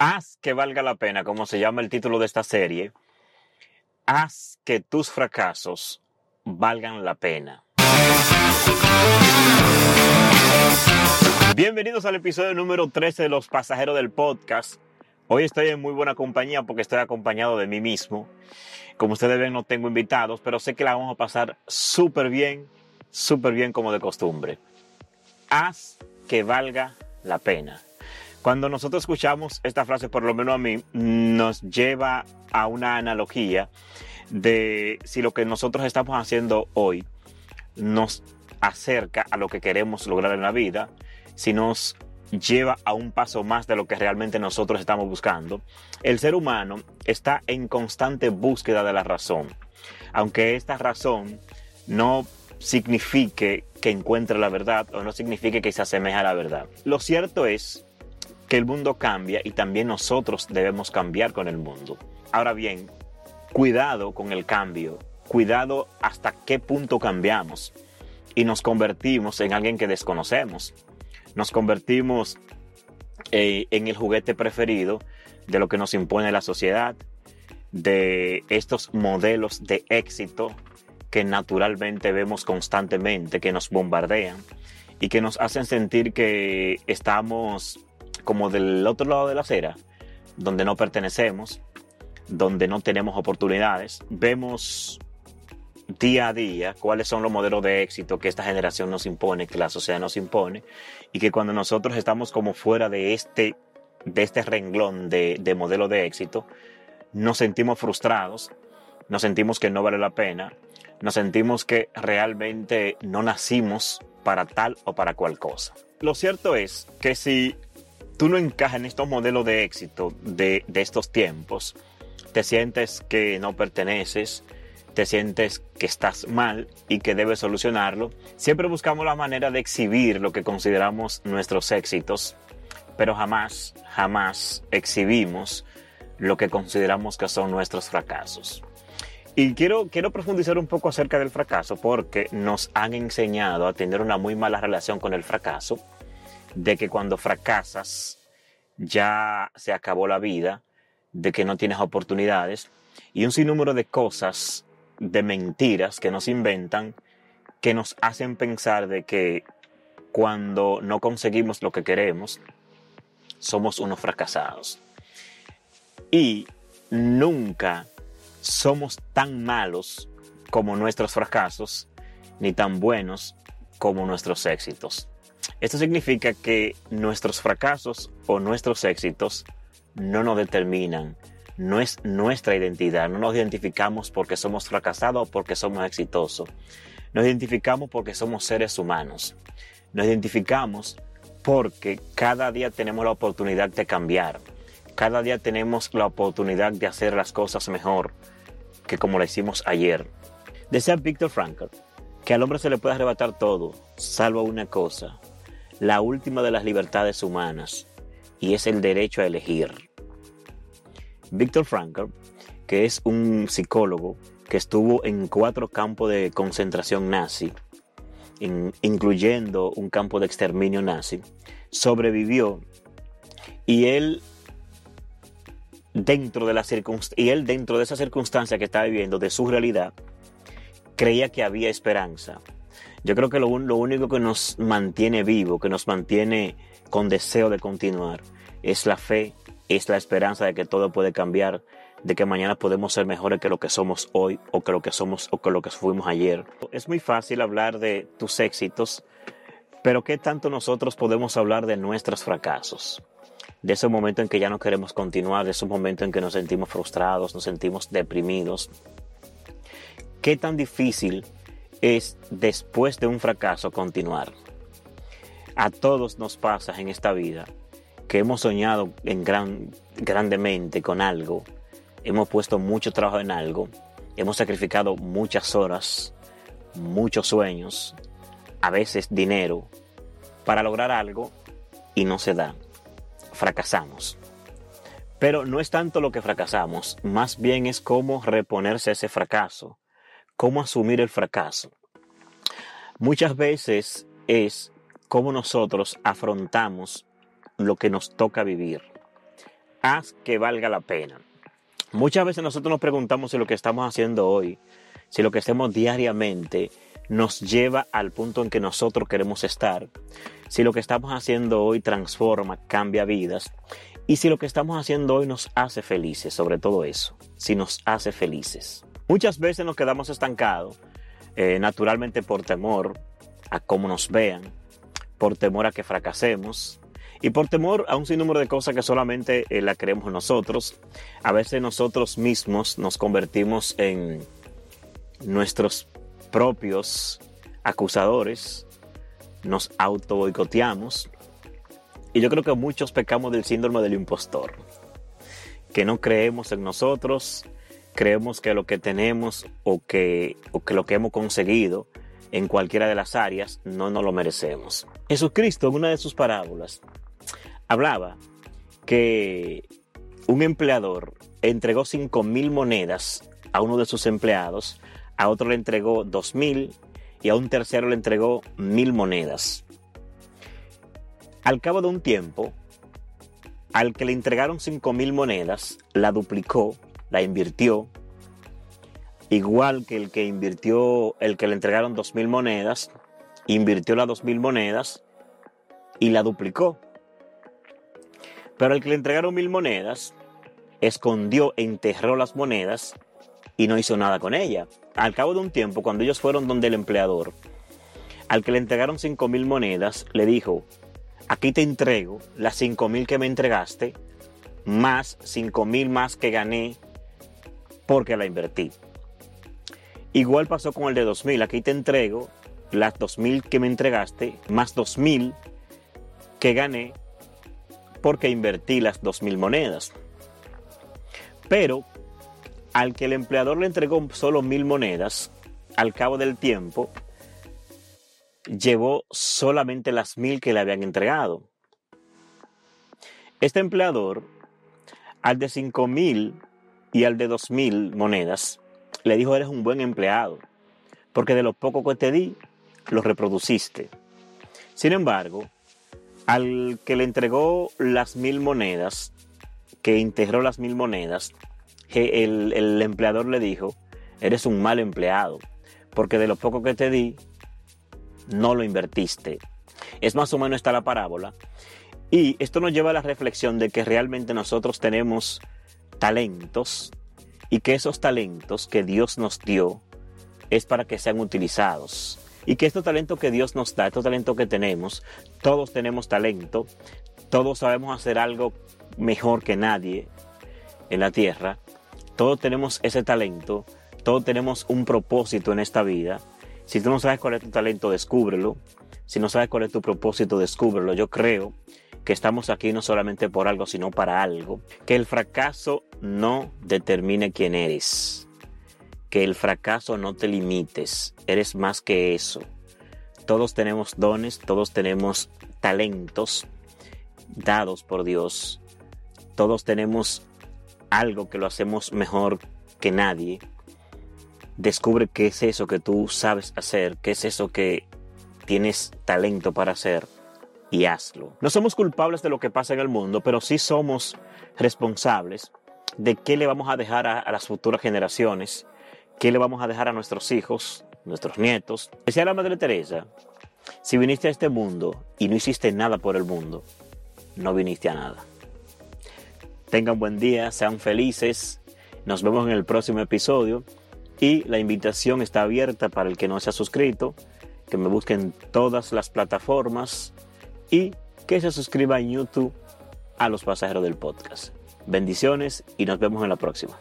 haz que valga la pena, como se llama el título de esta serie, haz que tus fracasos valgan la pena. Bienvenidos al episodio número 13 de Los Pasajeros del Podcast. Hoy estoy en muy buena compañía porque estoy acompañado de mí mismo. Como ustedes ven, no tengo invitados, pero sé que la vamos a pasar súper bien, súper bien como de costumbre. Haz que valga la pena. Cuando nosotros escuchamos esta frase, por lo menos a mí, nos lleva a una analogía de si lo que nosotros estamos haciendo hoy nos acerca a lo que queremos lograr en la vida, si nos lleva a un paso más de lo que realmente nosotros estamos buscando. El ser humano está en constante búsqueda de la razón, aunque esta razón no signifique que encuentre la verdad o no signifique que se asemeje a la verdad. Lo cierto es que el mundo cambia y también nosotros debemos cambiar con el mundo. Ahora bien, cuidado con el cambio, cuidado hasta qué punto cambiamos y nos convertimos en alguien que desconocemos. Nos convertimos eh, en el juguete preferido de lo que nos impone la sociedad, de estos modelos de éxito que naturalmente vemos constantemente, que nos bombardean y que nos hacen sentir que estamos como del otro lado de la acera, donde no pertenecemos, donde no tenemos oportunidades. Vemos día a día cuáles son los modelos de éxito que esta generación nos impone, que la sociedad nos impone, y que cuando nosotros estamos como fuera de este, de este renglón de, de modelo de éxito, nos sentimos frustrados, nos sentimos que no vale la pena, nos sentimos que realmente no nacimos para tal o para cual cosa. Lo cierto es que si tú no encajas en estos modelos de éxito de, estos tiempos, te sientes que no perteneces, te sientes que estás mal y que debes solucionarlo, siempre buscamos la manera de exhibir lo que consideramos nuestros éxitos, pero jamás, jamás exhibimos lo que consideramos que son nuestros fracasos. Y quiero, quiero profundizar un poco acerca del fracaso porque nos han enseñado a tener una muy mala relación con el fracaso de que cuando fracasas ya se acabó la vida, de que no tienes oportunidades y un sinnúmero de cosas, de mentiras que nos inventan, que nos hacen pensar de que cuando no conseguimos lo que queremos, somos unos fracasados. Y nunca somos tan malos como nuestros fracasos, ni tan buenos como nuestros éxitos. Esto significa que nuestros fracasos o nuestros éxitos no nos determinan, no es nuestra identidad, no nos identificamos porque somos fracasados o porque somos exitosos. Nos identificamos porque somos seres humanos. Nos identificamos porque cada día tenemos la oportunidad de cambiar. Cada día tenemos la oportunidad de hacer las cosas mejor que como lo hicimos ayer. Decía Víctor Frankl que al hombre se le puede arrebatar todo, salvo una cosa, la última de las libertades humanas, y es el derecho a elegir. Víctor Frankl, que es un psicólogo que estuvo en cuatro campos de concentración nazi, incluyendo un campo de exterminio nazi, sobrevivió y él dentro de la y él dentro de esa circunstancia que estaba viviendo, de su realidad, creía que había esperanza, yo creo que lo, único que nos mantiene vivo, que nos mantiene con deseo de continuar, es la fe, es la esperanza de que todo puede cambiar, de que mañana podemos ser mejores que lo que somos hoy o que lo que somos o que lo que fuimos ayer. Es muy fácil hablar de tus éxitos, pero ¿qué tanto nosotros podemos hablar de nuestros fracasos? De ese momento en que ya no queremos continuar, de ese momento en que nos sentimos frustrados, nos sentimos deprimidos. ¿Qué tan difícil es después de un fracaso continuar. A todos nos pasa en esta vida que hemos soñado en gran, grandemente con algo, hemos puesto mucho trabajo en algo, hemos sacrificado muchas horas, muchos sueños, a veces dinero, para lograr algo y no se da. Fracasamos. Pero no es tanto lo que fracasamos, más bien es cómo reponerse ese fracaso, cómo asumir el fracaso. Muchas veces es cómo nosotros afrontamos lo que nos toca vivir. haz que valga la pena. Muchas veces nosotros nos preguntamos si lo que estamos haciendo hoy, si lo que hacemos diariamente nos lleva al punto en que nosotros queremos estar, si lo que estamos haciendo hoy transforma, cambia vidas y si lo que estamos haciendo hoy nos hace felices, sobre todo eso, si nos hace felices. Muchas veces nos quedamos estancados, eh, naturalmente por temor a cómo nos vean, por temor a que fracasemos, y por temor a un sinnúmero de cosas que solamente eh, la creemos nosotros, a veces nosotros mismos nos convertimos en nuestros propios acusadores, nos auto boicoteamos. Y yo creo que muchos pecamos del síndrome del impostor, que no creemos en nosotros, creemos que lo que tenemos o que, o que lo que hemos conseguido en cualquiera de las áreas no nos lo merecemos. Jesucristo en una de sus parábolas hablaba que un empleador entregó cinco mil monedas a uno de sus empleados, a otro le entregó dos mil y a un tercero le entregó mil monedas. Al cabo de un tiempo, al que le entregaron cinco mil monedas, la duplicó, la invirtió, igual que el que invirtió, el que le entregaron dos mil monedas, invirtió las dos mil monedas y la duplicó. Pero el que le entregaron mil monedas, escondió, enterró las monedas y no hizo nada con ella. Al cabo de un tiempo, cuando ellos fueron donde el empleador, al que le entregaron cinco mil monedas, le dijo, aquí te entrego las cinco mil que me entregaste, más cinco mil más que gané porque la invertí. Igual pasó con el de dos mil, aquí te entrego las dos mil que me entregaste, más dos mil que gané porque invertí las dos mil monedas. Pero al que el empleador le entregó solo mil monedas, al cabo del tiempo, llevó solamente las mil que le habían entregado. Este empleador, al de cinco mil y al de dos mil monedas, le dijo, eres un buen empleado, porque de lo poco que te di, lo reproduciste. Sin embargo, al que le entregó las mil monedas, que integró las mil monedas, el, el empleador le dijo, eres un mal empleado, porque de lo poco que te di, no lo invertiste. Es más o menos esta la parábola. Y esto nos lleva a la reflexión de que realmente nosotros tenemos talentos y que esos talentos que Dios nos dio es para que sean utilizados. Y que estos talentos que Dios nos da, estos talentos que tenemos, todos tenemos talento, todos sabemos hacer algo mejor que nadie en la tierra, todos tenemos ese talento, todos tenemos un propósito en esta vida. Si tú no sabes cuál es tu talento, descúbrelo. Si no sabes cuál es tu propósito, descúbrelo. Yo creo que estamos aquí no solamente por algo, sino para algo. Que el fracaso no determine quién eres que el fracaso no te limites, eres más que eso. Todos tenemos dones, todos tenemos talentos dados por Dios, todos tenemos algo que lo hacemos mejor que nadie. Descubre qué es eso que tú sabes hacer, qué es eso que tienes talento para hacer y hazlo. No somos culpables de lo que pasa en el mundo, pero sí somos responsables de qué le vamos a dejar a, las futuras generaciones ¿Qué le vamos a dejar a nuestros hijos, nuestros nietos? Decía la Madre Teresa, si viniste a este mundo y no hiciste nada por el mundo, no viniste a nada. Tengan buen día, sean felices. Nos vemos en el próximo episodio. Y la invitación está abierta para el que no se ha suscrito, que me busquen todas las plataformas y que se suscriba en YouTube a los pasajeros del podcast. Bendiciones y nos vemos en la próxima.